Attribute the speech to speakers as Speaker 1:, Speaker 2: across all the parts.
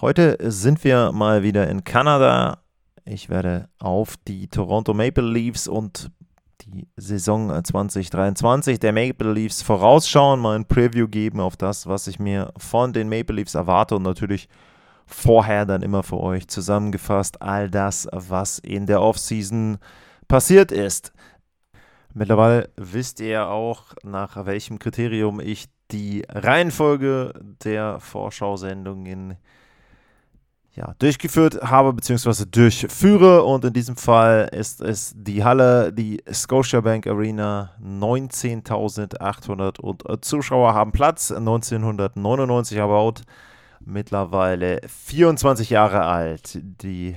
Speaker 1: Heute sind wir mal wieder in Kanada. Ich werde auf die Toronto Maple Leafs und die Saison 2023 der Maple Leafs vorausschauen, mal ein Preview geben auf das, was ich mir von den Maple Leafs erwarte und natürlich vorher dann immer für euch zusammengefasst all das, was in der Offseason passiert ist. Mittlerweile wisst ihr auch, nach welchem Kriterium ich die Reihenfolge der Vorschau-Sendungen ja, durchgeführt habe bzw. durchführe. Und in diesem Fall ist es die Halle, die Scotiabank Arena. 19.800 Zuschauer haben Platz. 1999 erbaut. Mittlerweile 24 Jahre alt. Die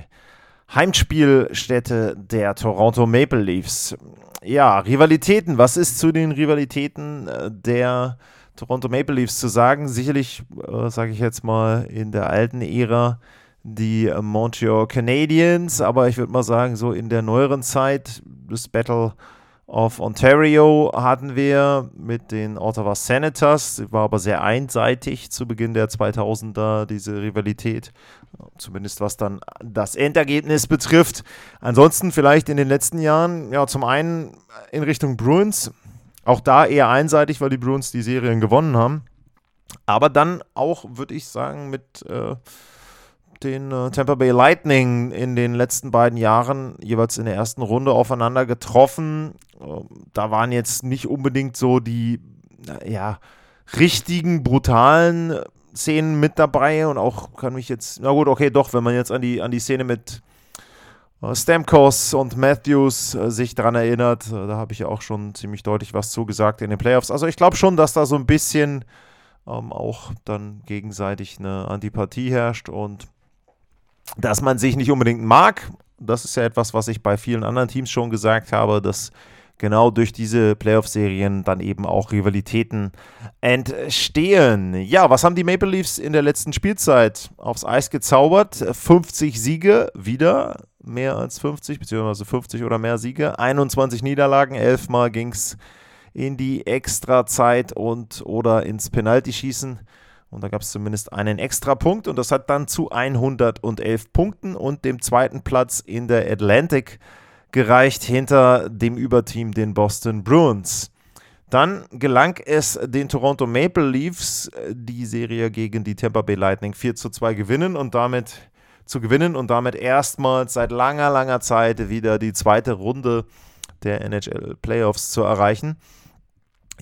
Speaker 1: Heimspielstätte der Toronto Maple Leafs. Ja, Rivalitäten. Was ist zu den Rivalitäten äh, der Toronto Maple Leafs zu sagen? Sicherlich, äh, sage ich jetzt mal, in der alten Ära die Montreal Canadiens, aber ich würde mal sagen, so in der neueren Zeit, das Battle of Ontario hatten wir mit den Ottawa Senators, war aber sehr einseitig zu Beginn der 2000er, diese Rivalität, zumindest was dann das Endergebnis betrifft. Ansonsten vielleicht in den letzten Jahren, ja, zum einen in Richtung Bruins, auch da eher einseitig, weil die Bruins die Serien gewonnen haben, aber dann auch, würde ich sagen, mit. Äh, den äh, Tampa Bay Lightning in den letzten beiden Jahren jeweils in der ersten Runde aufeinander getroffen. Ähm, da waren jetzt nicht unbedingt so die ja, richtigen, brutalen Szenen mit dabei und auch kann mich jetzt, na gut, okay, doch, wenn man jetzt an die, an die Szene mit äh, Stamkos und Matthews äh, sich daran erinnert, äh, da habe ich ja auch schon ziemlich deutlich was zugesagt in den Playoffs. Also ich glaube schon, dass da so ein bisschen ähm, auch dann gegenseitig eine Antipathie herrscht und dass man sich nicht unbedingt mag. Das ist ja etwas, was ich bei vielen anderen Teams schon gesagt habe, dass genau durch diese Playoff-Serien dann eben auch Rivalitäten entstehen. Ja, was haben die Maple Leafs in der letzten Spielzeit aufs Eis gezaubert? 50 Siege, wieder mehr als 50, beziehungsweise 50 oder mehr Siege, 21 Niederlagen, 11 Mal ging es in die Extrazeit und oder ins Penaltyschießen. schießen und da gab es zumindest einen extra Punkt und das hat dann zu 111 Punkten und dem zweiten Platz in der Atlantic gereicht hinter dem Überteam den Boston Bruins. Dann gelang es den Toronto Maple Leafs, die Serie gegen die Tampa Bay Lightning 4 zu 2 gewinnen und damit zu gewinnen und damit erstmals seit langer, langer Zeit wieder die zweite Runde der NHL Playoffs zu erreichen.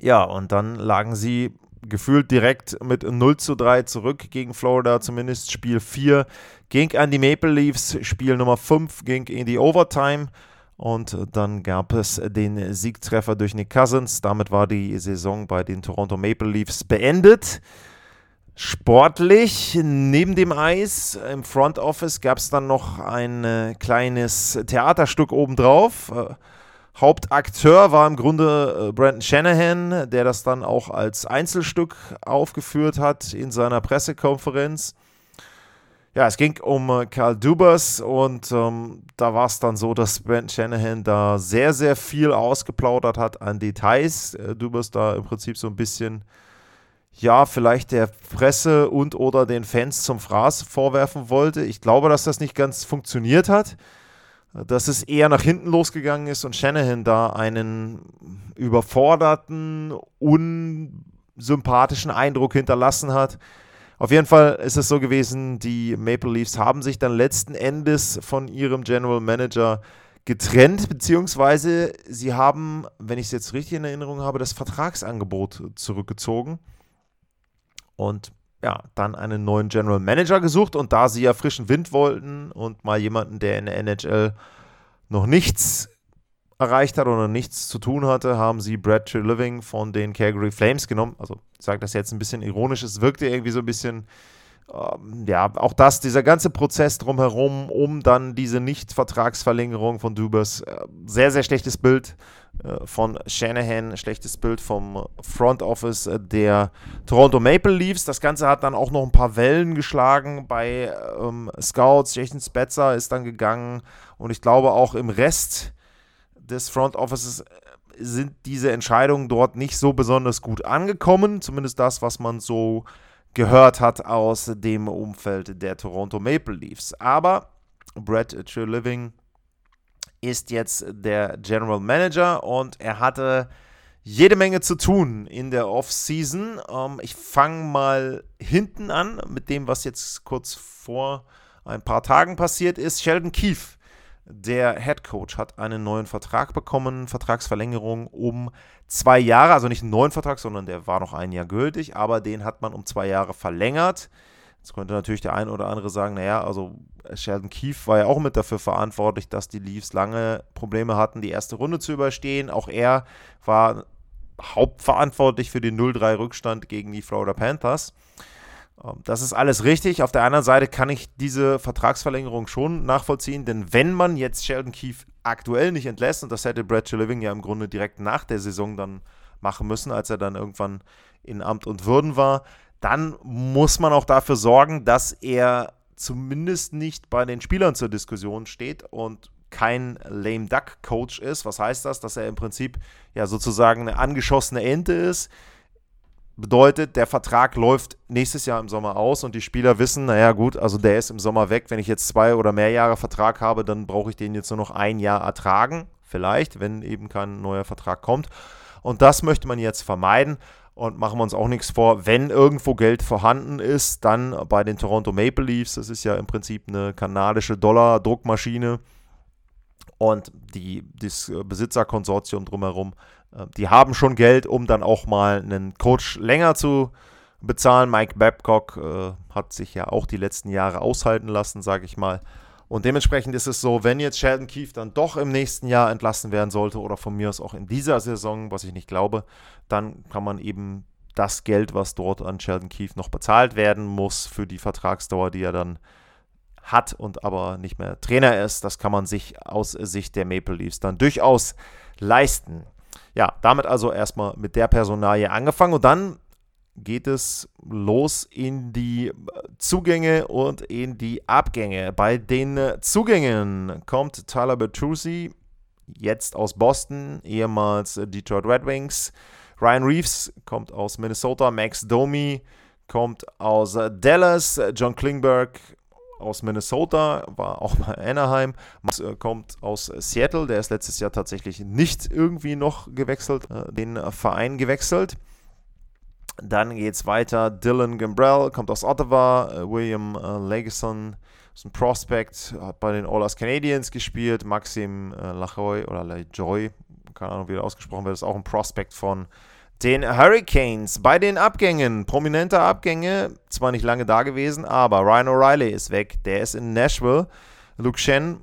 Speaker 1: Ja, und dann lagen sie gefühlt direkt mit 0 zu 3 zurück gegen Florida, zumindest Spiel 4 ging an die Maple Leafs, Spiel Nummer 5 ging in die Overtime und dann gab es den Siegtreffer durch Nick Cousins. Damit war die Saison bei den Toronto Maple Leafs beendet. Sportlich neben dem Eis im Front Office gab es dann noch ein äh, kleines Theaterstück obendrauf. Äh, Hauptakteur war im Grunde äh, Brandon Shanahan, der das dann auch als Einzelstück aufgeführt hat in seiner Pressekonferenz. Ja, es ging um äh, Karl Dubas und ähm, da war es dann so, dass Brandon Shanahan da sehr, sehr viel ausgeplaudert hat an Details. Äh, Dubas da im Prinzip so ein bisschen, ja, vielleicht der Presse und oder den Fans zum Fraß vorwerfen wollte. Ich glaube, dass das nicht ganz funktioniert hat dass es eher nach hinten losgegangen ist und Shanahan da einen überforderten, unsympathischen Eindruck hinterlassen hat. Auf jeden Fall ist es so gewesen, die Maple Leafs haben sich dann letzten Endes von ihrem General Manager getrennt, beziehungsweise sie haben, wenn ich es jetzt richtig in Erinnerung habe, das Vertragsangebot zurückgezogen. Und ja, dann einen neuen General Manager gesucht und da sie ja frischen Wind wollten und mal jemanden, der in der NHL noch nichts erreicht hat oder nichts zu tun hatte, haben sie Brad Living von den Calgary Flames genommen. Also ich sage das jetzt ein bisschen ironisch, es wirkte irgendwie so ein bisschen ja, auch das, dieser ganze Prozess drumherum, um dann diese Nicht-Vertragsverlängerung von Dubas, äh, sehr, sehr schlechtes Bild äh, von Shanahan, schlechtes Bild vom Front Office äh, der Toronto Maple Leafs. Das Ganze hat dann auch noch ein paar Wellen geschlagen bei ähm, Scouts. Jason Spetzer ist dann gegangen und ich glaube auch im Rest des Front Offices sind diese Entscheidungen dort nicht so besonders gut angekommen. Zumindest das, was man so gehört hat aus dem Umfeld der Toronto Maple Leafs. Aber Brett Living ist jetzt der General Manager und er hatte jede Menge zu tun in der Offseason. Ähm, ich fange mal hinten an mit dem, was jetzt kurz vor ein paar Tagen passiert ist. Sheldon Keefe der Head Coach hat einen neuen Vertrag bekommen, Vertragsverlängerung um zwei Jahre, also nicht einen neuen Vertrag, sondern der war noch ein Jahr gültig, aber den hat man um zwei Jahre verlängert. Jetzt könnte natürlich der ein oder andere sagen, naja, also Sheldon Keefe war ja auch mit dafür verantwortlich, dass die Leafs lange Probleme hatten, die erste Runde zu überstehen. Auch er war hauptverantwortlich für den 0-3-Rückstand gegen die Florida Panthers. Ähm, das ist alles richtig. Auf der anderen Seite kann ich diese Vertragsverlängerung schon nachvollziehen, denn wenn man jetzt Sheldon Keefe aktuell nicht entlässt, und das hätte Brad Living ja im Grunde direkt nach der Saison dann machen müssen, als er dann irgendwann in Amt und Würden war, dann muss man auch dafür sorgen, dass er zumindest nicht bei den Spielern zur Diskussion steht und kein lame duck Coach ist. Was heißt das? Dass er im Prinzip ja sozusagen eine angeschossene Ente ist, Bedeutet, der Vertrag läuft nächstes Jahr im Sommer aus und die Spieler wissen, naja gut, also der ist im Sommer weg. Wenn ich jetzt zwei oder mehr Jahre Vertrag habe, dann brauche ich den jetzt nur noch ein Jahr ertragen. Vielleicht, wenn eben kein neuer Vertrag kommt. Und das möchte man jetzt vermeiden. Und machen wir uns auch nichts vor, wenn irgendwo Geld vorhanden ist, dann bei den Toronto Maple Leafs. Das ist ja im Prinzip eine kanadische Dollar-Druckmaschine. Und die, das Besitzerkonsortium drumherum die haben schon Geld, um dann auch mal einen Coach länger zu bezahlen. Mike Babcock äh, hat sich ja auch die letzten Jahre aushalten lassen, sage ich mal. Und dementsprechend ist es so, wenn jetzt Sheldon Keefe dann doch im nächsten Jahr entlassen werden sollte oder von mir aus auch in dieser Saison, was ich nicht glaube, dann kann man eben das Geld, was dort an Sheldon Keefe noch bezahlt werden muss für die Vertragsdauer, die er dann hat und aber nicht mehr Trainer ist, das kann man sich aus Sicht der Maple Leafs dann durchaus leisten. Ja, damit also erstmal mit der Personalie angefangen und dann geht es los in die Zugänge und in die Abgänge. Bei den Zugängen kommt Tyler Bertuzzi, jetzt aus Boston, ehemals Detroit Red Wings. Ryan Reeves kommt aus Minnesota, Max Domi kommt aus Dallas, John Klingberg aus Minnesota, war auch bei Anaheim, äh, kommt aus Seattle, der ist letztes Jahr tatsächlich nicht irgendwie noch gewechselt, äh, den Verein gewechselt. Dann geht es weiter. Dylan Gambrell kommt aus Ottawa. Äh, William äh, Legeson ist ein Prospect, hat bei den Oilers Canadiens gespielt. Maxim äh, Lajoy oder Lajoy, keine Ahnung, wie er ausgesprochen wird, ist auch ein Prospect von den Hurricanes. Bei den Abgängen, prominente Abgänge, zwar nicht lange da gewesen, aber Ryan O'Reilly ist weg, der ist in Nashville. Luke Shen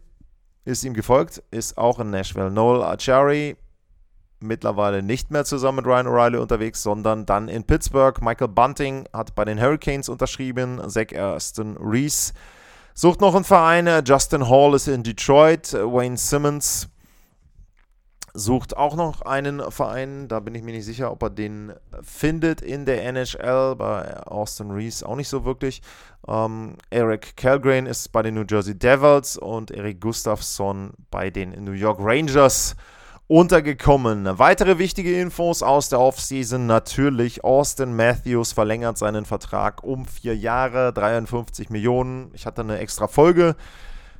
Speaker 1: ist ihm gefolgt, ist auch in Nashville. Noel Achari mittlerweile nicht mehr zusammen mit Ryan O'Reilly unterwegs, sondern dann in Pittsburgh. Michael Bunting hat bei den Hurricanes unterschrieben. Zach Aston Reese sucht noch einen Verein. Justin Hall ist in Detroit. Wayne Simmons sucht auch noch einen Verein. Da bin ich mir nicht sicher, ob er den findet in der NHL. Bei Austin Reese auch nicht so wirklich. Ähm, Eric Calgrain ist bei den New Jersey Devils und Eric Gustafsson bei den New York Rangers untergekommen. Weitere wichtige Infos aus der Offseason natürlich. Austin Matthews verlängert seinen Vertrag um vier Jahre, 53 Millionen. Ich hatte eine extra Folge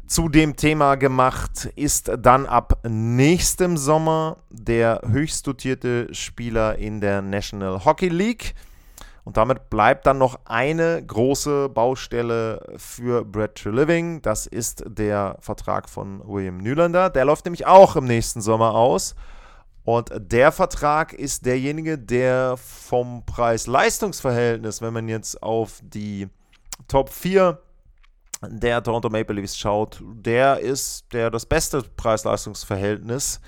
Speaker 1: zu dem Thema gemacht, ist dann ab nächstem Sommer der höchst dotierte Spieler in der National Hockey League. Und damit bleibt dann noch eine große Baustelle für Brad Treliving. Das ist der Vertrag von William Nylander. Der läuft nämlich auch im nächsten Sommer aus. Und der Vertrag ist derjenige, der vom Preis-Leistungs-Verhältnis, wenn man jetzt auf die Top 4 der Toronto Maple Leafs schaut, der ist der das beste Preis-Leistungs-Verhältnis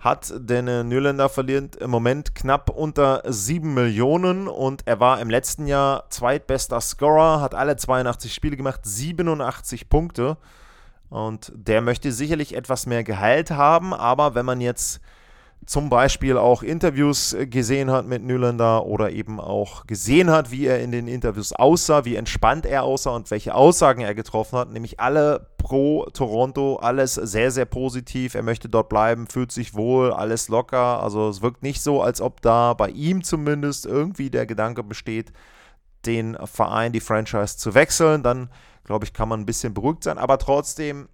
Speaker 1: hat, denn äh, verliert im Moment knapp unter 7 Millionen und er war im letzten Jahr zweitbester Scorer, hat alle 82 Spiele gemacht, 87 Punkte. Und der möchte sicherlich etwas mehr Gehalt haben, aber wenn man jetzt zum Beispiel auch Interviews äh, gesehen hat mit Nylander oder eben auch gesehen hat, wie er in den Interviews aussah, wie entspannt er aussah und welche Aussagen er getroffen hat, nämlich alle pro Toronto, alles sehr, sehr positiv. Er möchte dort bleiben, fühlt sich wohl, alles locker. Also es wirkt nicht so, als ob da bei ihm zumindest irgendwie der Gedanke besteht, den Verein, die Franchise zu wechseln. Dann, glaube ich, kann man ein bisschen beruhigt sein, aber trotzdem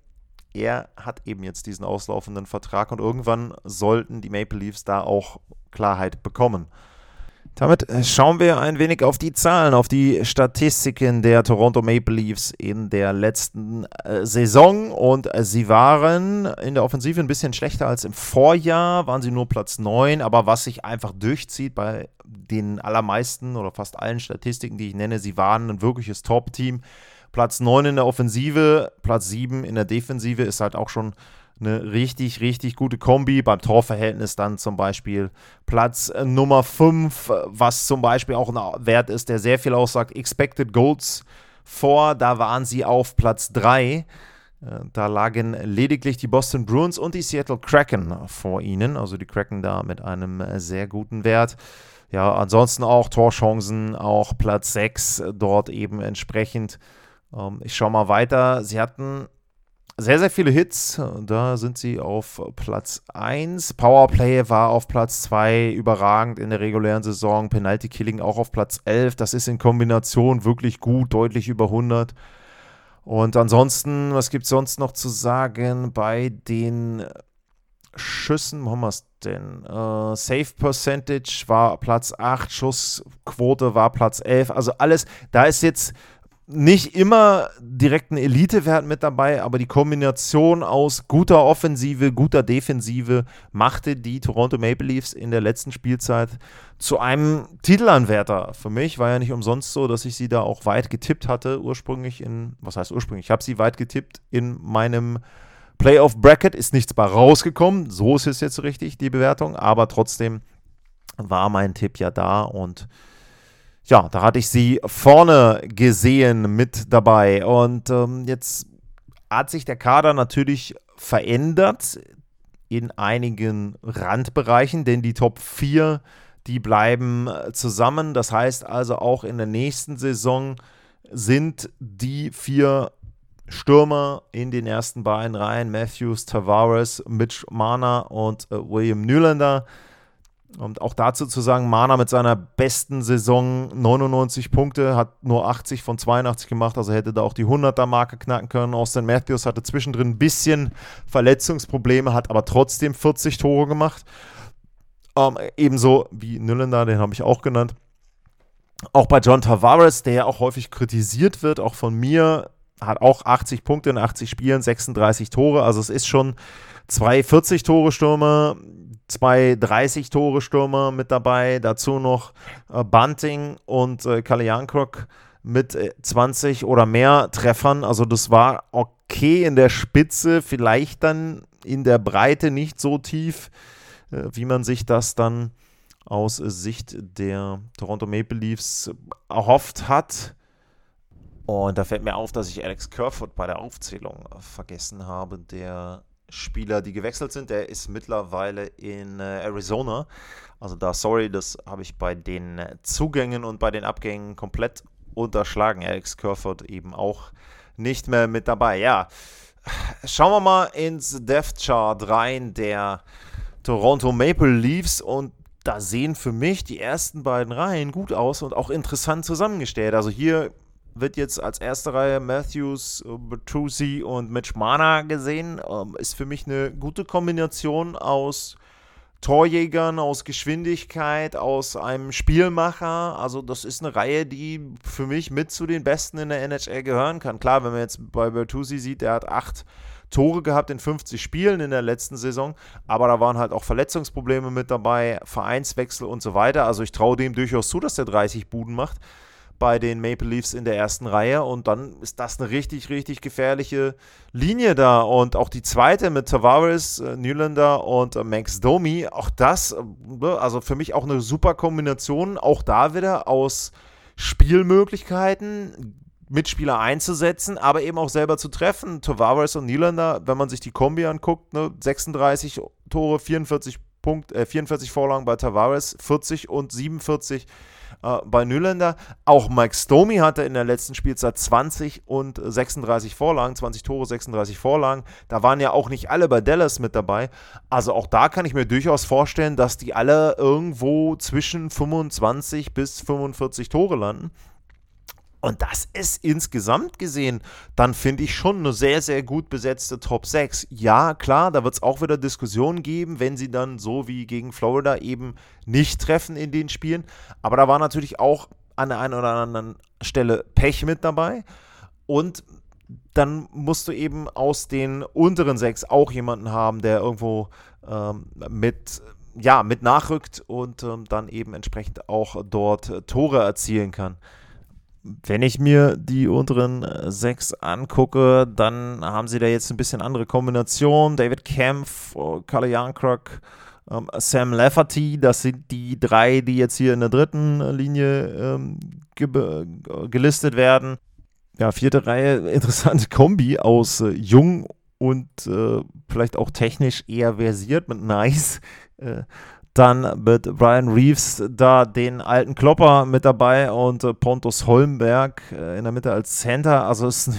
Speaker 1: er hat eben jetzt diesen auslaufenden Vertrag und irgendwann sollten die Maple Leafs da auch Klarheit bekommen. Damit äh, schauen wir ein wenig auf die Zahlen, auf die Statistiken der Toronto Maple Leafs in der letzten äh, Saison. Und äh, sie waren in der Offensive ein bisschen schlechter als im Vorjahr, waren sie nur Platz 9. Aber was sich einfach durchzieht bei den allermeisten oder fast allen Statistiken, die ich nenne, sie waren ein wirkliches Top-Team. Platz 9 in der Offensive, Platz 7 in der Defensive ist halt auch schon eine richtig, richtig gute Kombi. Beim Torverhältnis dann zum Beispiel Platz äh, Nummer 5, was zum Beispiel auch ein Wert ist, der sehr viel aussagt. Expected Goals vor, da waren sie auf Platz 3. Äh, da lagen lediglich die Boston Bruins und die Seattle Kraken vor ihnen. Also die Kraken da mit einem äh, sehr guten Wert. Ja, ansonsten auch Torchancen, auch Platz 6 dort eben entsprechend. Ähm, ich schaue mal weiter. Sie hatten sehr, sehr viele Hits. Da sind sie auf Platz 1. Powerplay war auf Platz 2 überragend in der regulären Saison. Penalty Killing auch auf Platz 11. Das ist in Kombination wirklich gut, deutlich über 100. Und ansonsten, was gibt es sonst noch zu sagen bei den Schüssen? Wo haben wir es denn? Uh, Save Percentage war Platz 8, Schussquote war Platz 11. Also alles, da ist jetzt nicht immer direkt ein Elitewert mit dabei, aber die Kombination aus guter Offensive, guter Defensive machte die Toronto Maple Leafs in der letzten Spielzeit zu einem Titelanwärter. Für mich war ja nicht umsonst so, dass ich sie da auch weit getippt hatte, ursprünglich in, was heißt ursprünglich? Ich habe sie weit getippt in meinem Playoff Bracket, ist nichts bei rausgekommen, so ist es jetzt richtig, die Bewertung, aber trotzdem war mein Tipp ja da und ja, da hatte ich sie vorne gesehen mit dabei. Und ähm, jetzt hat sich der Kader natürlich verändert in einigen Randbereichen, denn die Top 4, die bleiben äh, zusammen. Das heißt also auch in der nächsten Saison sind die vier Stürmer in den ersten beiden Reihen, Matthews, Tavares, Mitch Mana und äh, William Nylander, und auch dazu zu sagen, Mana mit seiner besten Saison 99 Punkte, hat nur 80 von 82 gemacht, also hätte da auch die 100er-Marke knacken können. Austin Matthews hatte zwischendrin ein bisschen Verletzungsprobleme, hat aber trotzdem 40 Tore gemacht. Ähm, ebenso wie Nylander, den habe ich auch genannt. Auch bei John Tavares, der ja auch häufig kritisiert wird, auch von mir, hat auch 80 Punkte in 80 Spielen, 36 Tore. Also es ist schon zwei 40-Tore-Stürmer, zwei 30-Tore-Stürmer mit dabei, dazu noch äh, Bunting und äh, Kaliankrok mit äh, 20 oder mehr Treffern. Also das war okay in der Spitze, vielleicht dann in der Breite nicht so tief, äh, wie man sich das dann aus Sicht der Toronto Maple Leafs erhofft hat. Und da fällt mir auf, dass ich Alex Kerfoot bei der Aufzählung vergessen habe, der Spieler, die gewechselt sind. Der ist mittlerweile in äh, Arizona. Also da, sorry, das habe ich bei den Zugängen und bei den Abgängen komplett unterschlagen. Alex Kerford eben auch nicht mehr mit dabei. Ja, schauen wir mal ins Death Chart rein der Toronto Maple Leafs und da sehen für mich die ersten beiden Reihen gut aus und auch interessant zusammengestellt. Also hier wird jetzt als erste Reihe Matthews, Bertuzzi und Mitch Mana gesehen. Ähm, ist für mich eine gute Kombination aus Torjägern, aus Geschwindigkeit, aus einem Spielmacher. Also das ist eine Reihe, die für mich mit zu den Besten in der NHL gehören kann. Klar, wenn man jetzt bei Bertuzzi sieht, der hat acht Tore gehabt in 50 Spielen in der letzten Saison, aber da waren halt auch Verletzungsprobleme mit dabei, Vereinswechsel und so weiter. Also ich traue dem durchaus zu, dass der 30 Buden macht. Bei den Maple Leafs in der ersten Reihe und dann ist das eine richtig, richtig gefährliche Linie da und auch die zweite mit Tavares, äh, Nylander und äh, Max Domi, auch das, äh, also für mich auch eine super Kombination, auch da wieder aus Spielmöglichkeiten, Mitspieler einzusetzen, aber eben auch selber zu treffen. Tavares und Nylander, wenn man sich die Kombi anguckt, ne, 36 Tore, 44 Punkt, äh, 44 Vorlagen bei Tavares, 40 und 47 äh, bei Nylander. Auch Mike Stomey hatte in der letzten Spielzeit 20 und 36 Vorlagen, 20 Tore, 36 Vorlagen. Da waren ja auch nicht alle bei Dallas mit dabei. Also auch da kann ich mir durchaus vorstellen, dass die alle irgendwo zwischen 25 bis 45 Tore landen. Und das ist insgesamt gesehen, dann finde ich schon eine sehr, sehr gut besetzte Top 6. Ja, klar, da wird es auch wieder Diskussionen geben, wenn sie dann so wie gegen Florida eben nicht treffen in den Spielen. Aber da war natürlich auch an der einen oder anderen Stelle Pech mit dabei. Und dann musst du eben aus den unteren sechs auch jemanden haben, der irgendwo ähm, mit, ja, mit nachrückt und ähm, dann eben entsprechend auch dort Tore erzielen kann wenn ich mir die unteren äh, sechs angucke, dann haben sie da jetzt ein bisschen andere Kombinationen. David Kempf, oh, Kalle Jankrok, ähm, Sam Lafferty, das sind die drei, die jetzt hier in der dritten Linie ähm, ge gelistet werden. Ja, vierte Reihe, interessante Kombi aus äh, jung und äh, vielleicht auch technisch eher versiert mit Nice. Äh, dann mit Brian Reeves da den alten Klopper mit dabei und äh, Pontus Holmberg äh, in der Mitte als Center. Also es ist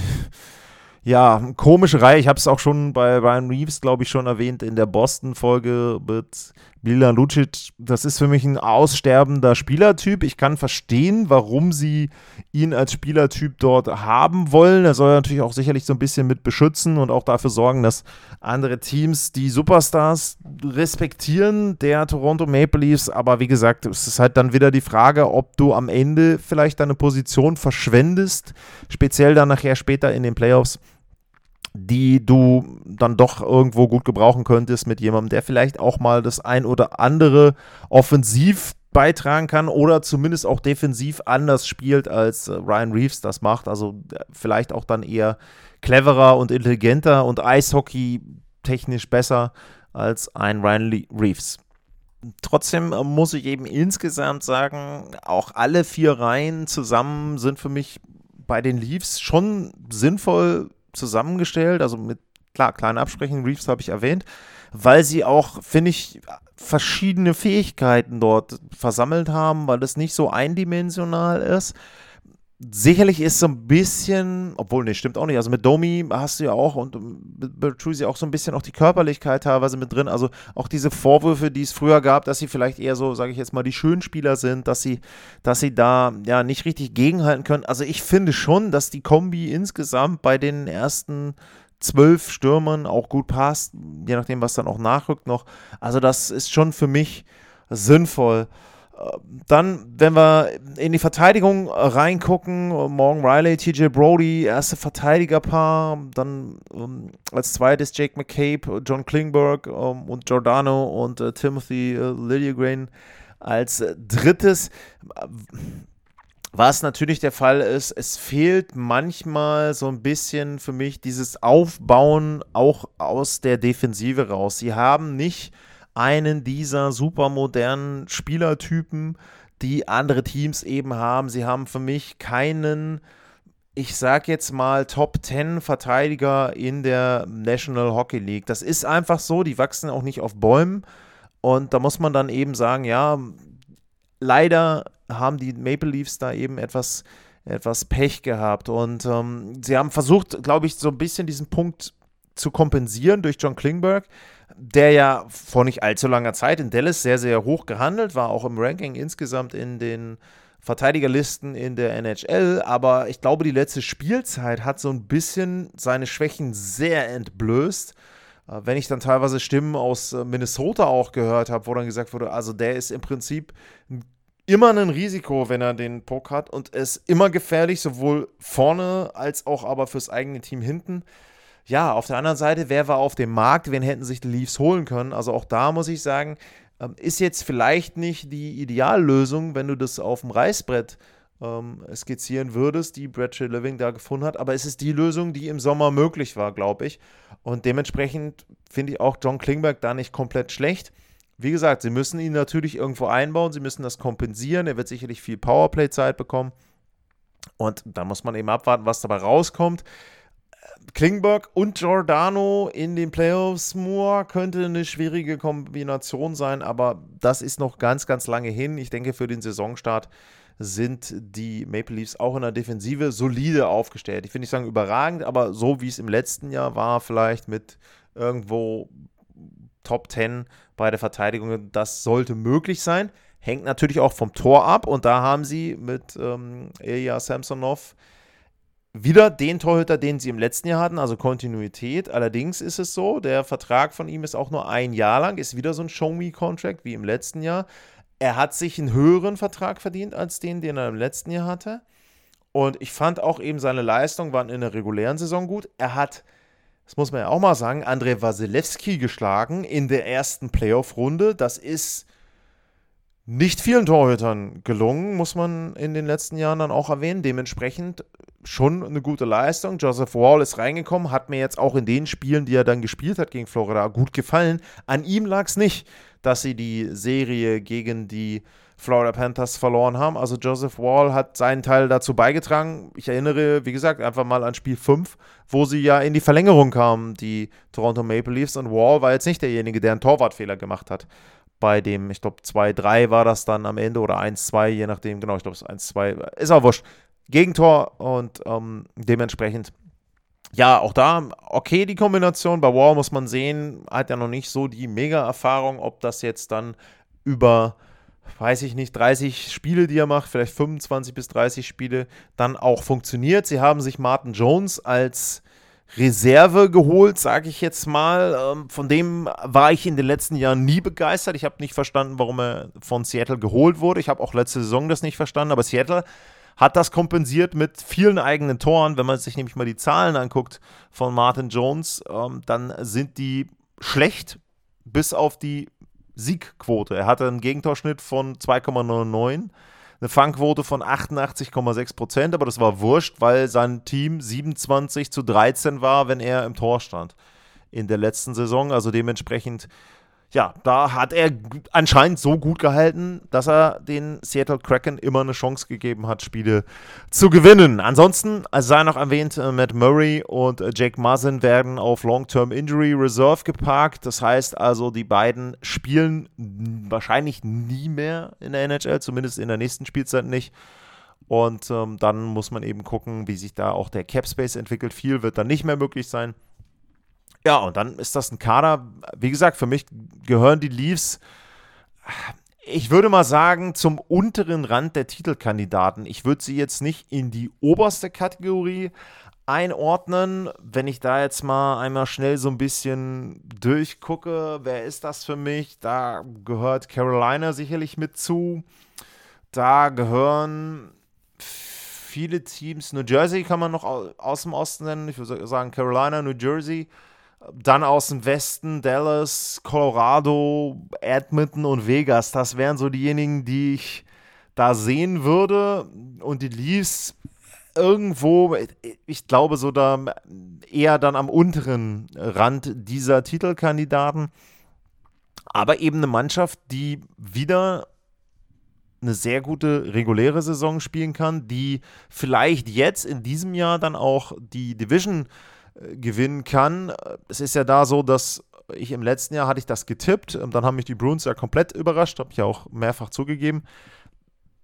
Speaker 1: ja, komische Reihe. Ich habe es auch schon bei Ryan Reeves, glaube ich, schon erwähnt in der Boston-Folge mit Milan Lucic. Das ist für mich ein aussterbender Spielertyp. Ich kann verstehen, warum sie ihn als Spielertyp dort haben wollen. Er soll natürlich auch sicherlich so ein bisschen mit beschützen und auch dafür sorgen, dass andere Teams die Superstars respektieren, der Toronto Maple Leafs. Aber wie gesagt, es ist halt dann wieder die Frage, ob du am Ende vielleicht deine Position verschwendest, speziell dann nachher später in den Playoffs die du dann doch irgendwo gut gebrauchen könntest mit jemandem, der vielleicht auch mal das ein oder andere offensiv beitragen kann oder zumindest auch defensiv anders spielt, als äh, Ryan Reeves das macht. Also äh, vielleicht auch dann eher cleverer und intelligenter und Eishockey technisch besser als ein Ryan Reeves. Trotzdem äh, muss ich eben insgesamt sagen, auch alle vier Reihen zusammen sind für mich bei den Leafs schon sinnvoll zusammengestellt, also mit, klar, kleinen Absprechen, Reeves habe ich erwähnt, weil sie auch, finde ich, verschiedene Fähigkeiten dort versammelt haben, weil es nicht so eindimensional ist. Sicherlich ist so ein bisschen, obwohl, nee, stimmt auch nicht. Also mit Domi hast du ja auch und mit Bertruzzi auch so ein bisschen auch die Körperlichkeit teilweise mit drin. Also auch diese Vorwürfe, die es früher gab, dass sie vielleicht eher so, sage ich jetzt mal, die Schönspieler sind, dass sie, dass sie da ja nicht richtig gegenhalten können. Also ich finde schon, dass die Kombi insgesamt bei den ersten zwölf Stürmern auch gut passt, je nachdem, was dann auch nachrückt noch. Also das ist schon für mich sinnvoll. Dann, wenn wir in die Verteidigung reingucken, Morgan Riley, TJ Brody, erste Verteidigerpaar, dann um, als zweites Jake McCabe, John Klingberg um, und Giordano und uh, Timothy uh, Liljegren als drittes. Was natürlich der Fall ist, es fehlt manchmal so ein bisschen für mich dieses Aufbauen auch aus der Defensive raus. Sie haben nicht einen dieser supermodernen Spielertypen, die andere Teams eben haben. Sie haben für mich keinen, ich sag jetzt mal, Top 10 Verteidiger in der National Hockey League. Das ist einfach so, die wachsen auch nicht auf Bäumen. Und da muss man dann eben sagen, ja, leider haben die Maple Leafs da eben etwas, etwas Pech gehabt. Und ähm, sie haben versucht, glaube ich, so ein bisschen diesen Punkt zu kompensieren durch John Klingberg der ja vor nicht allzu langer Zeit in Dallas sehr, sehr hoch gehandelt war, auch im Ranking insgesamt in den Verteidigerlisten in der NHL. Aber ich glaube, die letzte Spielzeit hat so ein bisschen seine Schwächen sehr entblößt. Äh, wenn ich dann teilweise Stimmen aus äh, Minnesota auch gehört habe, wo dann gesagt wurde, also der ist im Prinzip immer ein Risiko, wenn er den Puck hat und ist immer gefährlich, sowohl vorne als auch aber fürs eigene Team hinten ja, auf der anderen Seite, wer war auf dem Markt, wen hätten sich die Leafs holen können? Also auch da muss ich sagen, ähm, ist jetzt vielleicht nicht die Ideallösung, wenn du das auf dem Reißbrett ähm, skizzieren würdest, die Bradshaw Living da gefunden hat. Aber es ist die Lösung, die im Sommer möglich war, glaube ich. Und dementsprechend finde ich auch John Klingberg da nicht komplett schlecht. Wie gesagt, sie müssen ihn natürlich irgendwo einbauen, sie müssen das kompensieren. Er wird sicherlich viel Powerplay-Zeit bekommen. Und da muss man eben abwarten, was dabei rauskommt. Klingberg und Giordano in den Playoffs, Moore könnte eine schwierige Kombination sein, aber das ist noch ganz, ganz lange hin. Ich denke, für den Saisonstart sind die Maple Leafs auch in der Defensive solide aufgestellt. Ich will nicht sagen überragend, aber so wie es im letzten Jahr war, vielleicht mit irgendwo Top 10 bei der Verteidigung, das sollte möglich sein. Hängt natürlich auch vom Tor ab und da haben sie mit ähm, Ilya Samsonov wieder den Torhüter, den sie im letzten Jahr hatten, also Kontinuität. Allerdings ist es so, der Vertrag von ihm ist auch nur ein Jahr lang, ist wieder so ein Show-Me-Contract wie im letzten Jahr. Er hat sich einen höheren Vertrag verdient als den, den er im letzten Jahr hatte. Und ich fand auch eben seine Leistungen waren in der regulären Saison gut. Er hat, das muss man ja auch mal sagen, Andrei Wasilewski geschlagen in der ersten Playoff-Runde. Das ist nicht vielen Torhütern gelungen, muss man in den letzten Jahren dann auch erwähnen. Dementsprechend schon eine gute Leistung. Joseph Wall ist reingekommen, hat mir jetzt auch in den Spielen, die er dann gespielt hat gegen Florida, gut gefallen. An ihm lag es nicht, dass sie die Serie gegen die Florida Panthers verloren haben. Also Joseph Wall hat seinen Teil dazu beigetragen. Ich erinnere, wie gesagt, einfach mal an Spiel 5, wo sie ja in die Verlängerung kamen, die Toronto Maple Leafs. Und Wall war jetzt nicht derjenige, der einen Torwartfehler gemacht hat. Bei dem, ich glaube, 2-3 war das dann am Ende oder 1-2, je nachdem. Genau, ich glaube, es ist 1-2. Ist auch wurscht. Gegentor und ähm, dementsprechend, ja, auch da okay die Kombination. Bei Wall muss man sehen, hat ja noch nicht so die Mega-Erfahrung, ob das jetzt dann über, weiß ich nicht, 30 Spiele, die er macht, vielleicht 25 bis 30 Spiele, dann auch funktioniert. Sie haben sich Martin Jones als Reserve geholt, sage ich jetzt mal. Ähm, von dem war ich in den letzten Jahren nie begeistert. Ich habe nicht verstanden, warum er von Seattle geholt wurde. Ich habe auch letzte Saison das nicht verstanden, aber Seattle hat das kompensiert mit vielen eigenen Toren. Wenn man sich nämlich mal die Zahlen anguckt von Martin Jones, ähm, dann sind die schlecht bis auf die Siegquote. Er hatte einen Gegentorschnitt von 2,99, eine Fangquote von 88,6 Prozent, aber das war wurscht, weil sein Team 27 zu 13 war, wenn er im Tor stand in der letzten Saison. Also dementsprechend ja, da hat er anscheinend so gut gehalten, dass er den Seattle Kraken immer eine Chance gegeben hat, Spiele zu gewinnen. Ansonsten, es sei noch erwähnt, äh, Matt Murray und äh, Jake Muzzin werden auf Long-Term Injury Reserve geparkt. Das heißt also, die beiden spielen wahrscheinlich nie mehr in der NHL, zumindest in der nächsten Spielzeit nicht. Und ähm, dann muss man eben gucken, wie sich da auch der Cap Space entwickelt. Viel wird dann nicht mehr möglich sein. Ja, und dann ist das ein Kader, wie gesagt, für mich gehören die Leafs, ich würde mal sagen, zum unteren Rand der Titelkandidaten. Ich würde sie jetzt nicht in die oberste Kategorie einordnen. Wenn ich da jetzt mal einmal schnell so ein bisschen durchgucke, wer ist das für mich? Da gehört Carolina sicherlich mit zu. Da gehören viele Teams. New Jersey kann man noch aus dem Osten nennen. Ich würde sagen Carolina, New Jersey. Dann aus dem Westen Dallas, Colorado, Edmonton und Vegas. Das wären so diejenigen, die ich da sehen würde. Und die Leafs irgendwo, ich glaube, so da eher dann am unteren Rand dieser Titelkandidaten. Aber eben eine Mannschaft, die wieder eine sehr gute reguläre Saison spielen kann, die vielleicht jetzt in diesem Jahr dann auch die Division äh, gewinnen kann. Es ist ja da so, dass ich im letzten Jahr hatte ich das getippt, dann haben mich die Bruins ja komplett überrascht, habe ich ja auch mehrfach zugegeben.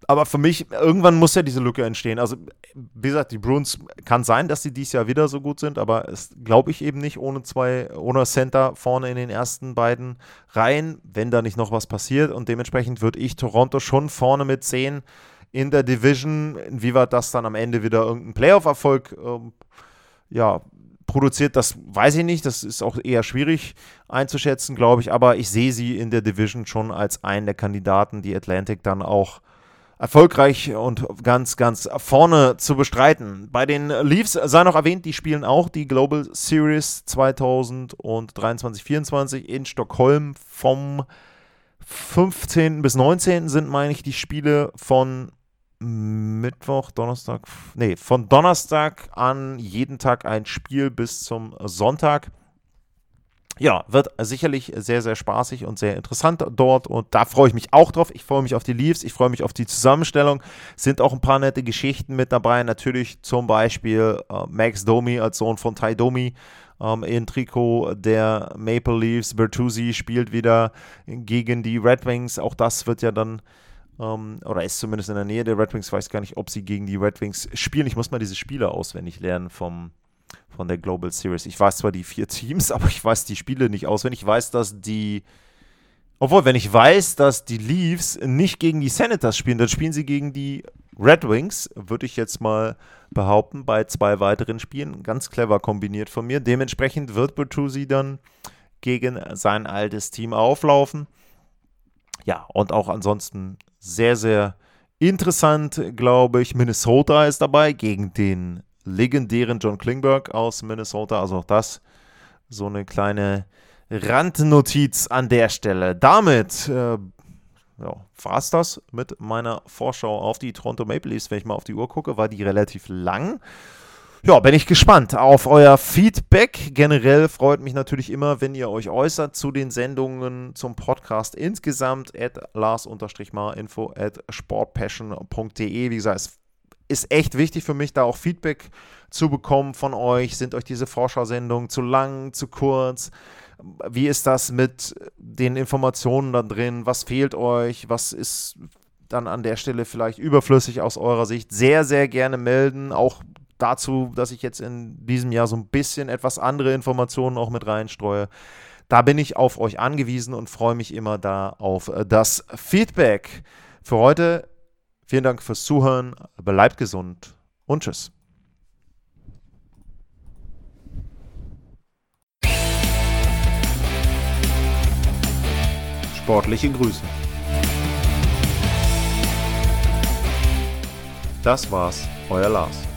Speaker 1: Aber für mich, irgendwann muss ja diese Lücke entstehen. Also, wie gesagt, die Bruins kann sein, dass sie dieses Jahr wieder so gut sind, aber es glaube ich eben nicht ohne zwei, ohne Center vorne in den ersten beiden Reihen, wenn da nicht noch was passiert. Und dementsprechend würde ich Toronto schon vorne mit sehen in der Division. Inwieweit das dann am Ende wieder irgendein Playoff-Erfolg ähm, ja, produziert, das weiß ich nicht. Das ist auch eher schwierig einzuschätzen, glaube ich. Aber ich sehe sie in der Division schon als einen der Kandidaten, die Atlantic dann auch erfolgreich und ganz, ganz vorne zu bestreiten. Bei den Leafs sei noch erwähnt, die spielen auch die Global Series 2023-24 in Stockholm vom 15. bis 19. sind, meine ich, die Spiele von Mittwoch, Donnerstag, nee, von Donnerstag an jeden Tag ein Spiel bis zum Sonntag. Ja, wird sicherlich sehr, sehr spaßig und sehr interessant dort und da freue ich mich auch drauf. Ich freue mich auf die Leaves, ich freue mich auf die Zusammenstellung. Sind auch ein paar nette Geschichten mit dabei. Natürlich zum Beispiel äh, Max Domi als Sohn von Ty Domi ähm, in Trikot der Maple Leafs. Bertuzzi spielt wieder gegen die Red Wings. Auch das wird ja dann ähm, oder ist zumindest in der Nähe der Red Wings. Ich weiß gar nicht, ob sie gegen die Red Wings spielen. Ich muss mal diese Spiele auswendig lernen vom, von der Global Series. Ich weiß zwar die vier Teams, aber ich weiß die Spiele nicht auswendig. Ich weiß, dass die. Obwohl, wenn ich weiß, dass die Leafs nicht gegen die Senators spielen, dann spielen sie gegen die Red Wings, würde ich jetzt mal behaupten, bei zwei weiteren Spielen. Ganz clever kombiniert von mir. Dementsprechend wird Bertuzzi dann gegen sein altes Team auflaufen. Ja, und auch ansonsten sehr, sehr interessant, glaube ich. Minnesota ist dabei gegen den legendären John Klingberg aus Minnesota. Also auch das so eine kleine Randnotiz an der Stelle. Damit äh, ja, war es das mit meiner Vorschau auf die Toronto Maple Leafs. Wenn ich mal auf die Uhr gucke, war die relativ lang. Ja, bin ich gespannt auf euer Feedback. Generell freut mich natürlich immer, wenn ihr euch äußert zu den Sendungen zum Podcast insgesamt at lars-info at sportpassion.de. Wie gesagt, es ist echt wichtig für mich, da auch Feedback zu bekommen von euch. Sind euch diese Vorschau-Sendungen zu lang, zu kurz? Wie ist das mit den Informationen da drin? Was fehlt euch? Was ist dann an der Stelle vielleicht überflüssig aus eurer Sicht? Sehr, sehr gerne melden. Auch dazu, dass ich jetzt in diesem Jahr so ein bisschen etwas andere Informationen auch mit reinstreue. Da bin ich auf euch angewiesen und freue mich immer da auf äh, das Feedback. Für heute vielen Dank fürs Zuhören, bleibt gesund und tschüss.
Speaker 2: Sportliche Grüße. Das war's, euer Lars.